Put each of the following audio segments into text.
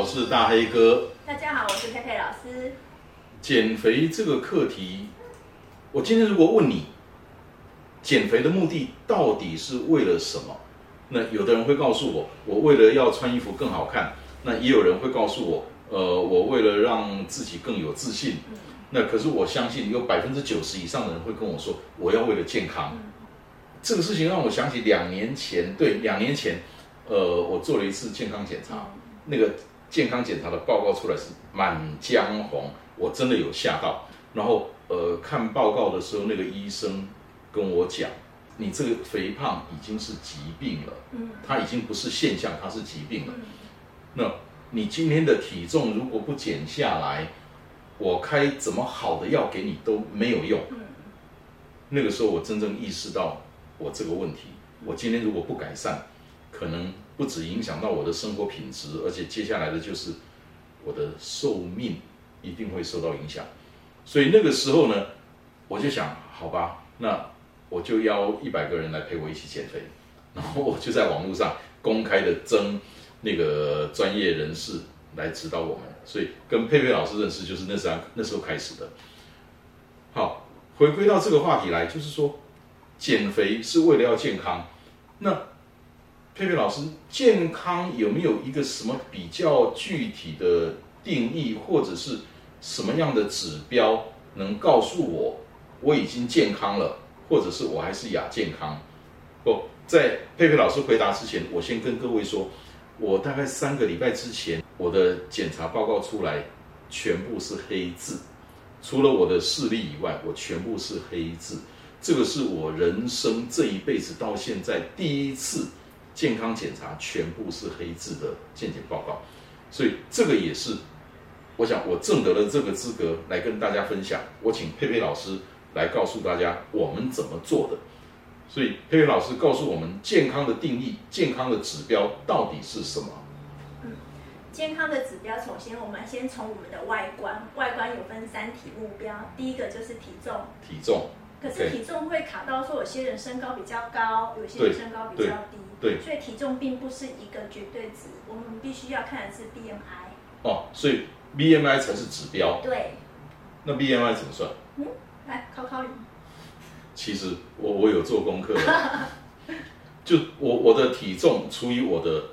我是大黑哥。大家好，我是佩佩老师。减肥这个课题。我今天如果问你，减肥的目的到底是为了什么？那有的人会告诉我，我为了要穿衣服更好看。那也有人会告诉我，呃，我为了让自己更有自信。那可是我相信有百分之九十以上的人会跟我说，我要为了健康。这个事情让我想起两年前，对，两年前，呃，我做了一次健康检查，那个健康检查的报告出来是满江红，我真的有吓到。然后。呃，看报告的时候，那个医生跟我讲，你这个肥胖已经是疾病了，嗯，它已经不是现象，它是疾病了。那你今天的体重如果不减下来，我开怎么好的药给你都没有用。那个时候我真正意识到我这个问题，我今天如果不改善，可能不止影响到我的生活品质，而且接下来的就是我的寿命一定会受到影响。所以那个时候呢，我就想，好吧，那我就邀一百个人来陪我一起减肥，然后我就在网络上公开的征那个专业人士来指导我们。所以跟佩佩老师认识就是那时候那时候开始的。好，回归到这个话题来，就是说减肥是为了要健康。那佩佩老师，健康有没有一个什么比较具体的定义，或者是？什么样的指标能告诉我我已经健康了，或者是我还是亚健康？不，在佩佩老师回答之前，我先跟各位说，我大概三个礼拜之前，我的检查报告出来，全部是黑字，除了我的视力以外，我全部是黑字。这个是我人生这一辈子到现在第一次健康检查全部是黑字的健检报告，所以这个也是。我想，我挣得了这个资格来跟大家分享。我请佩佩老师来告诉大家我们怎么做的。所以，佩佩老师告诉我们健康的定义、健康的指标到底是什么？嗯，健康的指标，首先我们先从我们的外观，外观有分三体目标。第一个就是体重，体重。可是体重会卡到说，有些人身高比较高，有些人身高比较低，对，所以体重并不是一个绝对值，我们必须要看的是 BMI。哦，所以。BMI 才是指标。对。那 BMI 怎么算？嗯，来考考你。其实我我有做功课。就我我的体重除以我的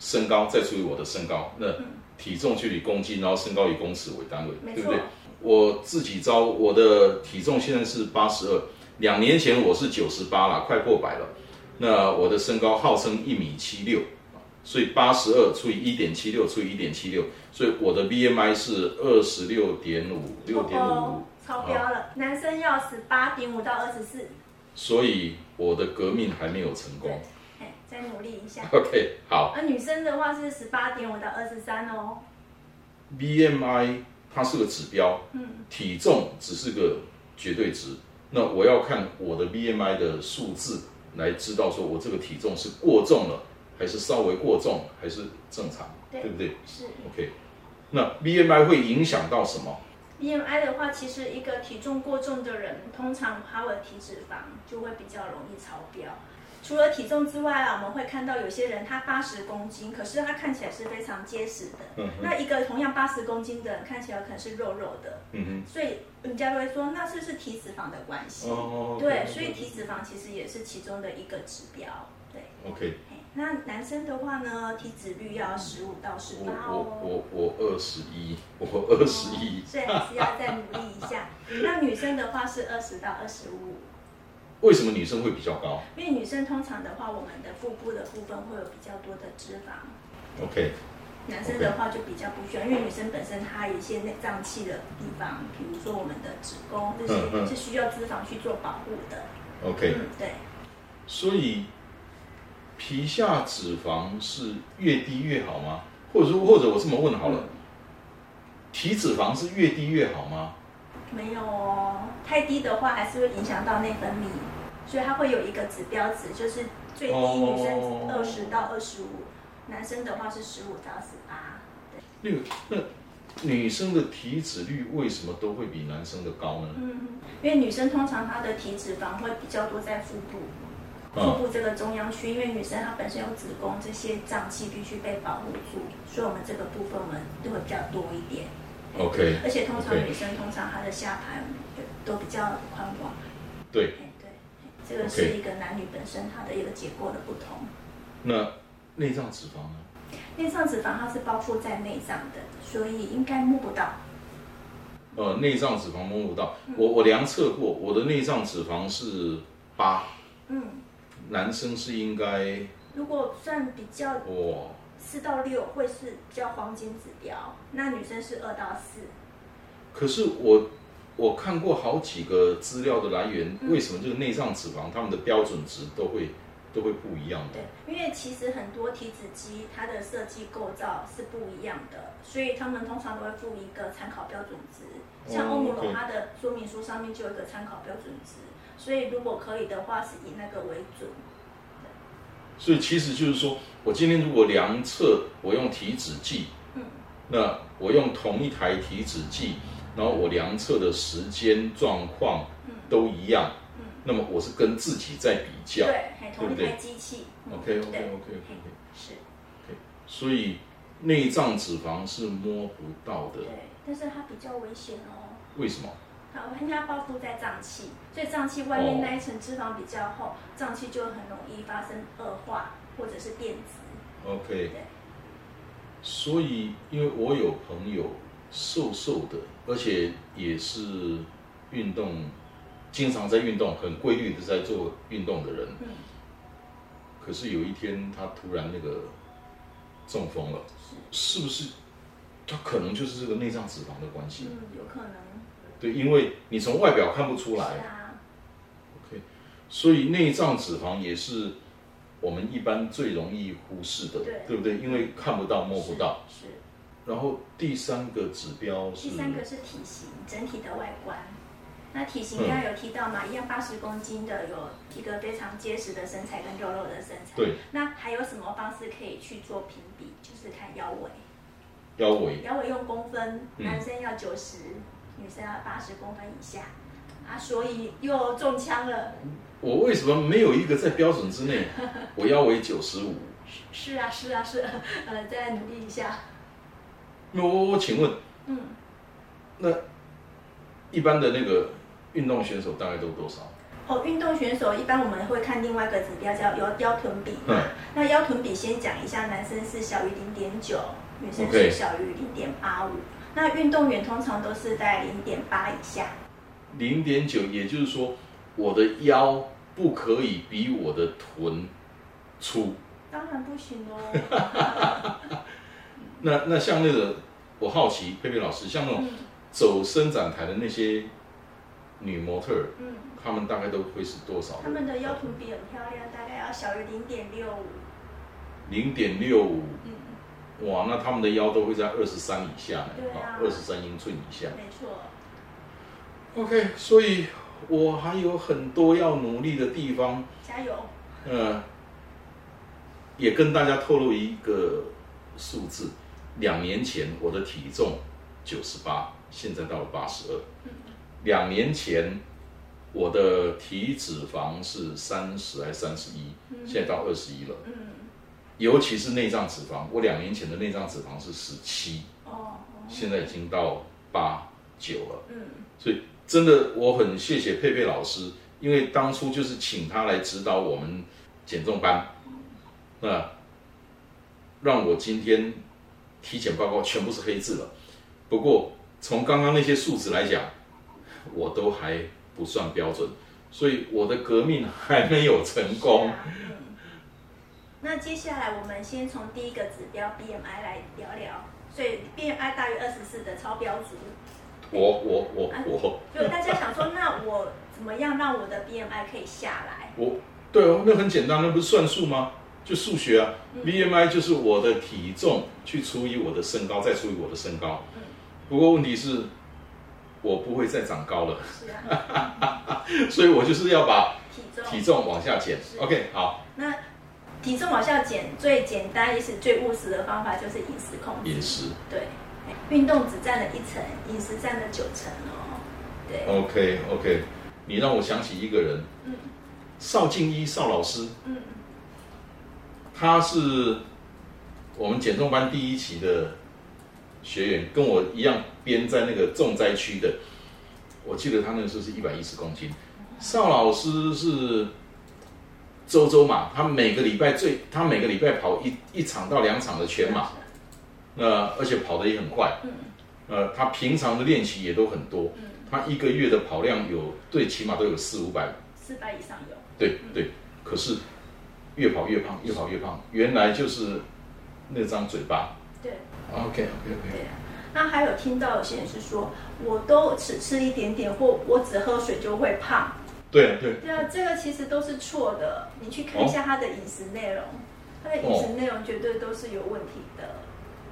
身高，再除以我的身高，那体重就以公斤，然后身高以公尺为单位，对不对？我自己招，我的体重现在是八十二，两年前我是九十八了，快过百了。那我的身高号称一米七六。所以八十二除以一点七六除以一点七六，所以我的 BMI 是二十六点五，六点五，超标了。男生要十八点五到二十四，所以我的革命还没有成功。哎，再努力一下。OK，好。那女生的话是十八点五到二十三哦。BMI 它是个指标，嗯，体重只是个绝对值。那我要看我的 BMI 的数字来知道说我这个体重是过重了。还是稍微过重，还是正常，对不对？是。OK，那 BMI 会影响到什么？BMI 的话，其实一个体重过重的人，通常他的体脂肪就会比较容易超标。除了体重之外啊，我们会看到有些人他八十公斤，可是他看起来是非常结实的。嗯。那一个同样八十公斤的人，看起来可能是肉肉的。嗯哼。所以人家都会说，那是不是体脂肪的关系？哦。对，所以体脂肪其实也是其中的一个指标。对。OK。那男生的话呢，体脂率要十五到十八哦。我我我二十一，我二十一，所以还是要再努力一下。那女生的话是二十到二十五。为什么女生会比较高？因为女生通常的话，我们的腹部的部分会有比较多的脂肪。OK。男生的话就比较不需要，因为女生本身她有一些内脏器的地方，比如说我们的子宫，这些是需要脂肪去做保护的。OK。嗯，对。所以皮下脂肪是越低越好吗？或者说，或者我这么问好了，体脂肪是越低越好吗？没有哦，太低的话还是会影响到内分泌，所以它会有一个指标值，就是最低女生二十到二十五，男生的话是十五到十八。那那女生的体脂率为什么都会比男生的高呢？嗯，因为女生通常她的体脂肪会比较多在腹部，腹部这个中央区，因为女生她本身有子宫，这些脏器必须被保护住，所以我们这个部分我们都会比较多一点。OK，而且通常女生通常她的下盘都比较宽广。对，对，这个是一个男女本身它的一个结构的不同。那内脏脂肪呢？内脏脂肪它是包覆在内脏的，所以应该摸不到。呃，内脏脂肪摸不到。我我量测过，我的内脏脂肪是八。嗯。男生是应该。如果算比较。哇。四到六会是比较黄金指标，那女生是二到四。可是我我看过好几个资料的来源，为什么这个内脏脂肪他们的标准值都会都会不一样的？对，因为其实很多体脂机它的设计构造是不一样的，所以他们通常都会附一个参考标准值。像欧姆龙它的说明书上面就有一个参考标准值，所以如果可以的话，是以那个为准。所以其实就是说，我今天如果量测，我用体脂计，嗯，那我用同一台体脂计，然后我量测的时间状况都一样，嗯，那么我是跟自己在比较，对，同一台机器，OK OK OK OK，是，OK，所以内脏脂肪是摸不到的，对，但是它比较危险哦，为什么？好，因为它包覆在脏器，所以脏器外面那一层脂肪比较厚，脏器就很容易发生恶化或者是变质。OK。对。所以，因为我有朋友瘦瘦的，而且也是运动，经常在运动，很规律的在做运动的人。嗯。可是有一天，他突然那个中风了，是是不是？他可能就是这个内脏脂肪的关系。嗯，有可能。对，因为你从外表看不出来。OK，所以内脏脂肪也是我们一般最容易忽视的，对不对？因为看不到、摸不到。是。然后第三个指标是。第三个是体型，整体的外观。那体型刚刚有提到嘛，一样八十公斤的，有一个非常结实的身材跟肉肉的身材。对。那还有什么方式可以去做评比？就是看腰围。腰围。腰围用公分，男生要九十。女生要八十公分以下啊，所以又中枪了。我为什么没有一个在标准之内？我腰围九十五。是啊，是啊，是，呃，再努力一下。那我我请问，嗯，那一般的那个运动选手大概都多少？哦，运动选手一般我们会看另外一个指标叫腰腰臀比。嗯。那腰臀比先讲一下，男生是小于零点九，女生是小于零点八五。那运动员通常都是在零点八以下，零点九，也就是说，我的腰不可以比我的臀粗。当然不行哦。那那像那个，我好奇佩佩老师，像那种走伸展台的那些女模特，嗯，她们大概都会是多少？她们的腰臀比很漂亮，大概要小于零点六五。零点六五。哇，那他们的腰都会在二十三以下呢，二十三英寸以下。没错。OK，所以我还有很多要努力的地方。加油。嗯，也跟大家透露一个数字：两年前我的体重九十八，现在到了八十二。两年前我的体脂肪是三十还三十一，现在到二十一了。嗯。尤其是内脏脂肪，我两年前的内脏脂肪是十七，哦，现在已经到八九了，嗯，所以真的我很谢谢佩佩老师，因为当初就是请他来指导我们减重班，那让我今天体检报告全部是黑字了。不过从刚刚那些数值来讲，我都还不算标准，所以我的革命还没有成功。那接下来我们先从第一个指标 BMI 来聊聊，所以 BMI 大于二十四的超标族，我我我我，就大家想说，那我怎么样让我的 BMI 可以下来？我对哦，那很简单，那不是算数吗？就数学啊，BMI 就是我的体重去除以我的身高，再除以我的身高。嗯不过问题是，我不会再长高了，是啊，所以我就是要把体重体重往下减。是 OK，好，那体重往下减最简单也是最务实的方法就是饮食控制。饮食。对，运动只占了一成，饮食占了九成哦。对，OK OK，你让我想起一个人，嗯邵静一邵老师，嗯他是我们减重班第一期的学员，跟我一样编在那个重灾区的。我记得他那个时候是一百一十公斤。邵老师是周周嘛，他每个礼拜最，他每个礼拜跑一一场到两场的全马，那而且跑得也很快。嗯呃，他平常的练习也都很多，嗯，他一个月的跑量有最起码都有四五百四百以上有。对对，可是越跑越胖，越跑越胖，原来就是那张嘴巴。对 OK OK OK。那还有听到有些人是说，我都只吃一点点，或我只喝水就会胖。对对，对啊，这个其实都是错的。你去看一下他的饮食内容，他的饮食内容绝对都是有问题的。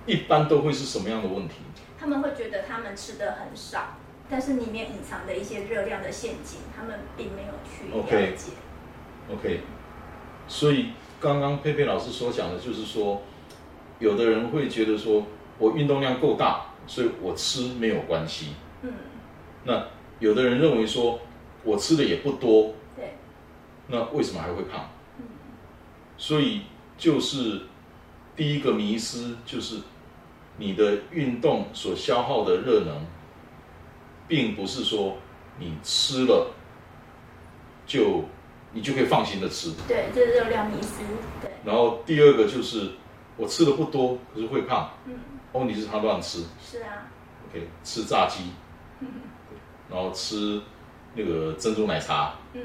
一般都会是什么样的问题？他们会觉得他们吃的很少，但是里面隐藏的一些热量的陷阱，他们并没有去了解。OK，所以刚刚佩佩老师所讲的就是说，有的人会觉得说我运动量够大，所以我吃没有关系。嗯，那有的人认为说我吃的也不多，对，那为什么还会胖？嗯所以就是第一个迷失，就是你的运动所消耗的热能，并不是说你吃了就你就可以放心的吃。对，这是热量迷失。对，然后第二个就是我吃的不多，可是会胖。嗯，问题是他乱吃是啊，，OK，吃炸鸡，嗯然后吃那个珍珠奶茶。嗯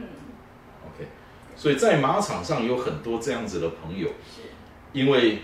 ，，OK。所以在马场上有很多这样子的朋友，是，因为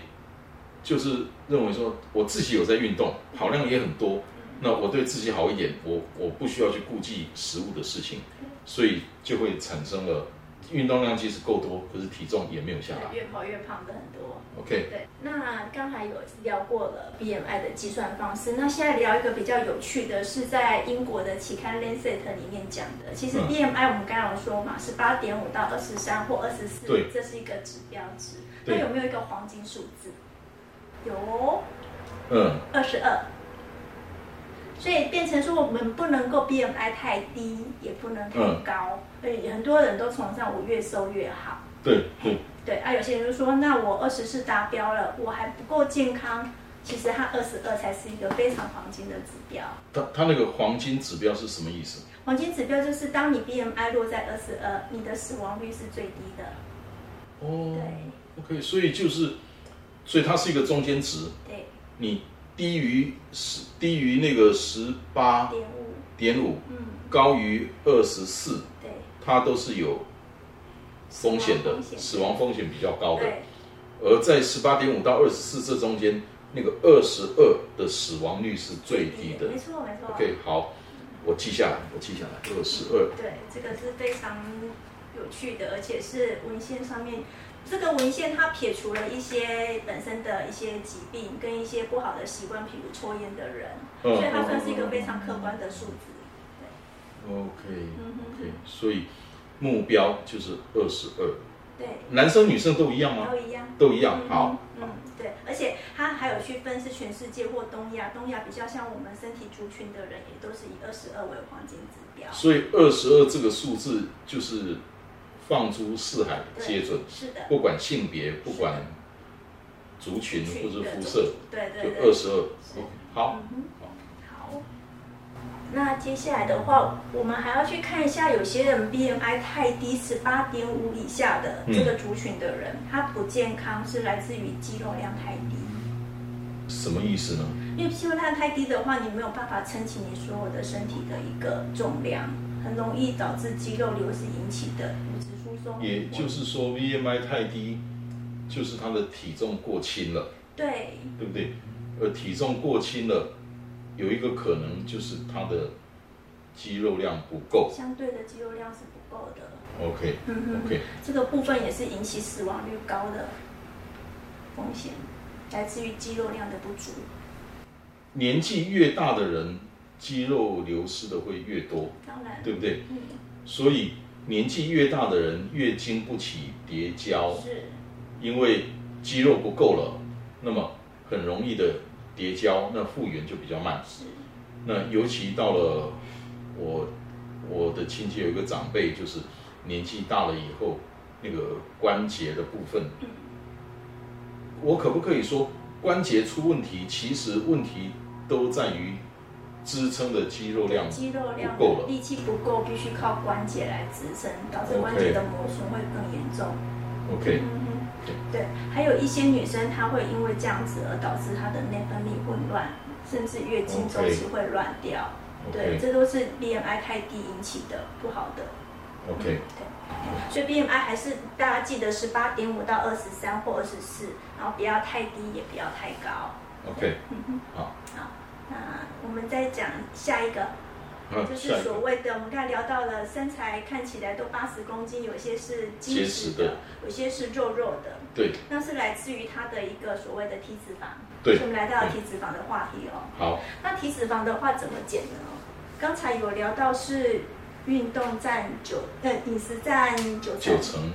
就是认为说我自己有在运动，跑量也很多，那我对自己好一点，我我不需要去顾忌食物的事情，所以就会产生了运动量其实够多，可是体重也没有下来。越跑越胖的很多。OK，对，那刚才有聊过了 BMI 的计算方式，那现在聊一个比较有趣的，是在英国的期刊 Lancet 里面讲的。其实嗯 BMI 我们刚刚有说嘛，是八点五到二十三或二十四对，这是一个指标值。那有没有一个黄金数字？有哦，嗯，二十二。所以变成说，我们不能够 BMI 太低，也不能太嗯高。所以很多人都崇尚我越瘦越好。对对，对啊，有些人就说，那我二十四达标了，我还不够健康。其实它二十二才是一个非常黄金的指标。它它那个黄金指标是什么意思？黄金指标就是当你 BMI 落在二十二，你的死亡率是最低的。哦对，OK，所以就是，所以它是一个中间值，对，你低于十低于那个十八点五，点五，嗯，高于二十四，对，它都是有风险的，死死亡风险比较高的。对，而在十八点五到二十四这中间，那个二十二的死亡率是最低的没。错没错。OK，好，我记下来，我记下来，二十二。对，这个是非常有趣的，而且是文献上面，这个文献它撇除了一些本身的一些疾病跟一些不好的习惯，比如抽烟的人，嗯所以它算是一个非常客观的数字。OK 嗯哼所以目标就是二十二。对，男生女生都一样吗？都一样。都一样嗯。好，嗯，对，而且它还有去分是全世界或东亚，东亚比较像我们身体族群的人，也都是以二十二为黄金指标。所以二十二这个数字就是放诸四海对皆准，是的，不管性别，不管族群或者的肤色，对对就对，二十二。好，好。那接下来的话，我们还要去看一下，有些人 BMI 太低，十八点五以下的嗯这个族群的人，他不健康是来自于肌肉量太低。什么意思呢？因为肌肉量太低的话，你没有办法撑起你所有的身体的一个重量，很容易导致肌肉流失引起的。也就是说，BMI 太低，就是他的体重过轻了，对对不对？而体重过轻了，有一个可能就是他的肌肉量不够。相对的肌肉量是不够的。OK 嗯哼 OK，这个部分也是引起死亡率高的风险，来自于肌肉量的不足。年纪越大的人，肌肉流失的会越多，当然，对不对？嗯，所以年纪越大的人越经不起叠胶，是，因为肌肉不够了，那么很容易的叠胶，那复原就比较慢。是，那尤其到了我我的亲戚有一个长辈，就是年纪大了以后，那个关节的部分，我可不可以说关节出问题？其实问题都在于支撑的肌肉量肌肉量不够了。力气不够，必须靠关节来支撑，导致关节的磨损会更严重。OK，对，还有一些女生她会因为这样子而导致她的内分泌混乱，甚至月经周期会乱掉。对这都是 BMI 太低引起的不好的。OK，对，所以 BMI 还是大家记得十八点五到二十三或二十四，然后不要太低，也不要太高。OK，好，那我们再讲下一个，那就是所谓的我们刚才聊到了身材看起来都八十公斤，有些是结结实的，有些是肉肉的，对那是来自于他的一个所谓的体脂肪。对我们来到了体脂肪的话题哦。好，那体脂肪的话怎么减呢？刚才有聊到是运动占九，呃，饮食占九成。九成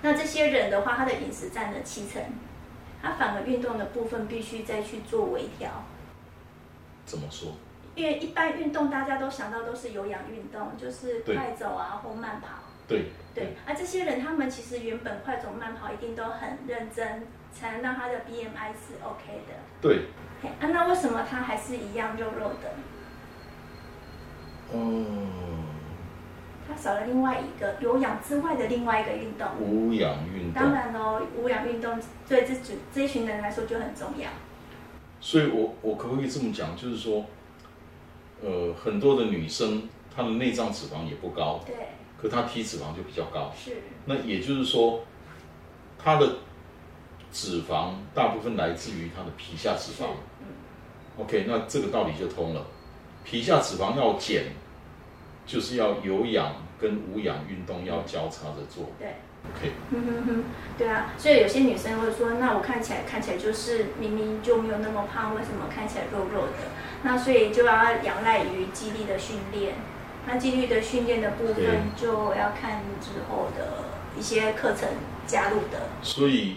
那这些人的话，他的饮食占了七成，他反而运动的部分必须再去做微调。怎么说？因为一般运动大家都想到都是有氧运动，就是快走啊或慢跑。对对，而、这些人他们其实原本快走慢跑一定都很认真，才能让他的 BMI 是 OK 的。对，啊，那为什么他还是一样肉肉的？哦，他少了另外一个有氧之外的另外一个运动。无氧运动当动，然喽，无氧运动对这组这一群人来说就很重要。所以我我可不可以这么讲？就是说，呃，很多的女生她的内脏脂肪也不高，对，可她体脂肪就比较高。是，那也就是说，她的脂肪大部分来自于她的皮下脂肪。，嗯，OK，那这个道理就通了。皮下脂肪要减，就是要有氧跟无氧运动要交叉着做。对。OK，哼哼哼，对啊，所以有些女生会说，那我看起来看起来就是明明就没有那么胖，为什么看起来肉肉的？那所以就要仰赖于肌力的训练。那肌力的训练的部分就要看之后的一些课程加入的。所以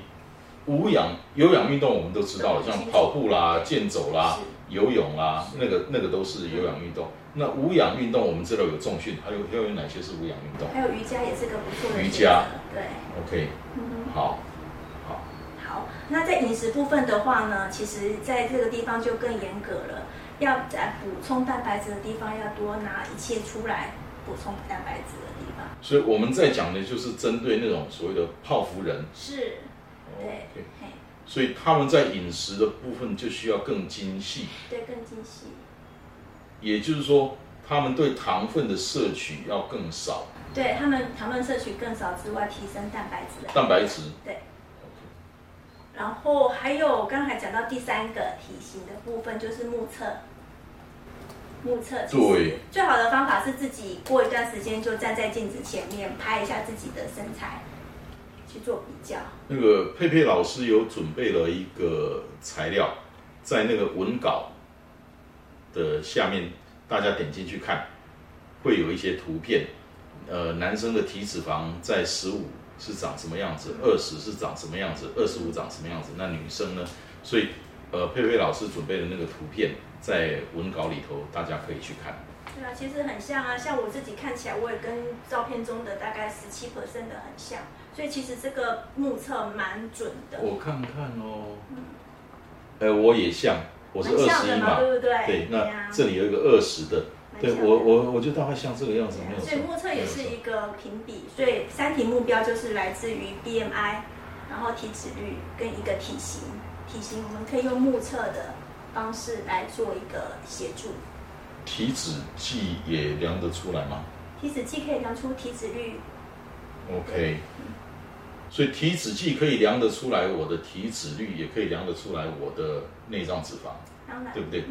无氧有氧运动我们都知道了，像跑步啦、健走啦、游泳啦，那个那个都是有氧运动。那无氧运动我们知道有重训，还有还有哪些是无氧运动还有瑜伽也是个不错的瑜伽，对，？OK，嗯。好，好，好，那在饮食部分的话呢，其实在这个地方就更严格了，要在补充蛋白质的地方要多拿一切出来补充蛋白质的地方。所以我们在讲的就是针对那种所谓的泡芙人。是，对嘿，所以他们在饮食的部分就需要更精细。对，更精细。也就是说，他们对糖分的摄取要更少，对他们糖分摄取更少之外，提升蛋白质。蛋白质。对。然后还有刚才讲到第三个体型的部分，就是目测。目测对最好的方法是自己过一段时间就站在镜子前面拍一下自己的身材，去做比较。那个佩佩老师有准备了一个材料，在那个文稿的下面，大家点进去看，会有一些图片。呃，男生的体脂肪在十五是长什么样子，二十是长什么样子，二十五长什么样子？那女生呢？所以，呃，佩佩老师准备的那个图片在文稿里头，大家可以去看。对啊，其实很像啊，像我自己看起来，我也跟照片中的大概十七 percent 的很像，所以其实这个目测蛮准的。我看看哦，呃，我也像，我是蛮二十一嘛对不对？对，那呀这里有一个二十的，对我我我就大概像这个样子，没有错。所以目测也是一个评比，所以三体目标就是来自于 BMI，然后体脂率跟一个体型。体型我们可以用目测的方式来做一个协助。体脂计也量得出来吗体脂计可以量出体脂率，？OK，所以体脂计可以量得出来我的体脂率，也可以量得出来我的内脏脂肪。对不对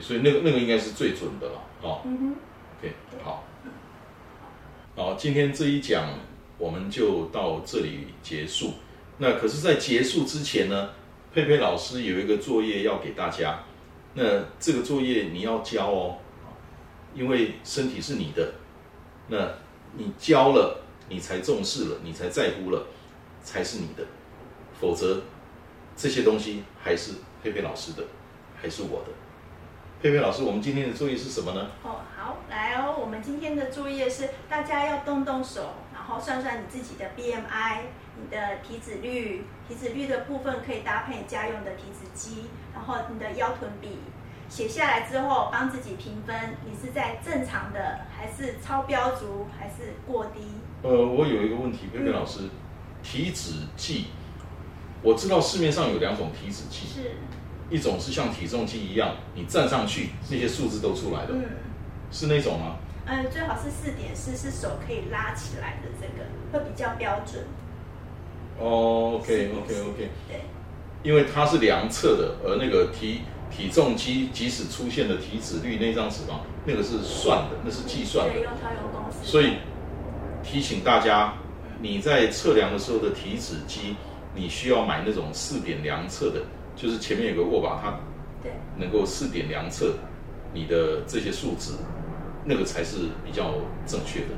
所以那个那个应该是最准的了，哦。嗯哼，OK，好，好，今天这一讲我们就到这里结束。那可是，在结束之前呢，佩佩老师有一个作业要给大家。那这个作业你要交哦，因为身体是你的，那你交了，你才重视了，你才在乎了，才是你的。否则，这些东西还是佩佩老师的，还是我的。佩佩老师，我们今天的作业是什么呢？哦，好，来哦，我们今天的作业是大家要动动手，然后算算你自己的 BMI，你的体脂率，体脂率的部分可以搭配家用的体脂机，然后你的腰臀比。写下来之后，帮自己评分，你是在正常的，还是超标足，还是过低？呃，我有一个问题，佩佩老师，体脂计，我知道市面上有两种体脂计，是，一种是像体重机一样，你站上去，那些数字都出来的，嗯，是那种吗？嗯，最好是四点四，是手可以拉起来的，这个会比较标准。哦，OK，OK，OK，对，因为它是量测的，而那个体体重机即使出现的体脂率那张脂肪，那个是算的，那是计算的对，，用调用公司。所以提醒大家，你在测量的时候的体脂机，你需要买那种四点量测的，就是前面有个握把，它对，能够四点量测你的这些数值，那个才是比较正确的。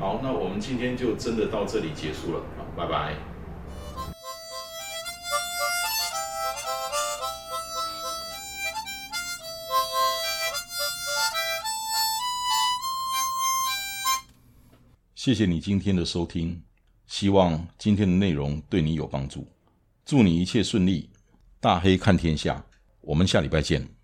好，那我们今天就真的到这里结束了，好，拜拜。谢谢你今天的收听，希望今天的内容对你有帮助。祝你一切顺利，大黑看天下，我们下礼拜见。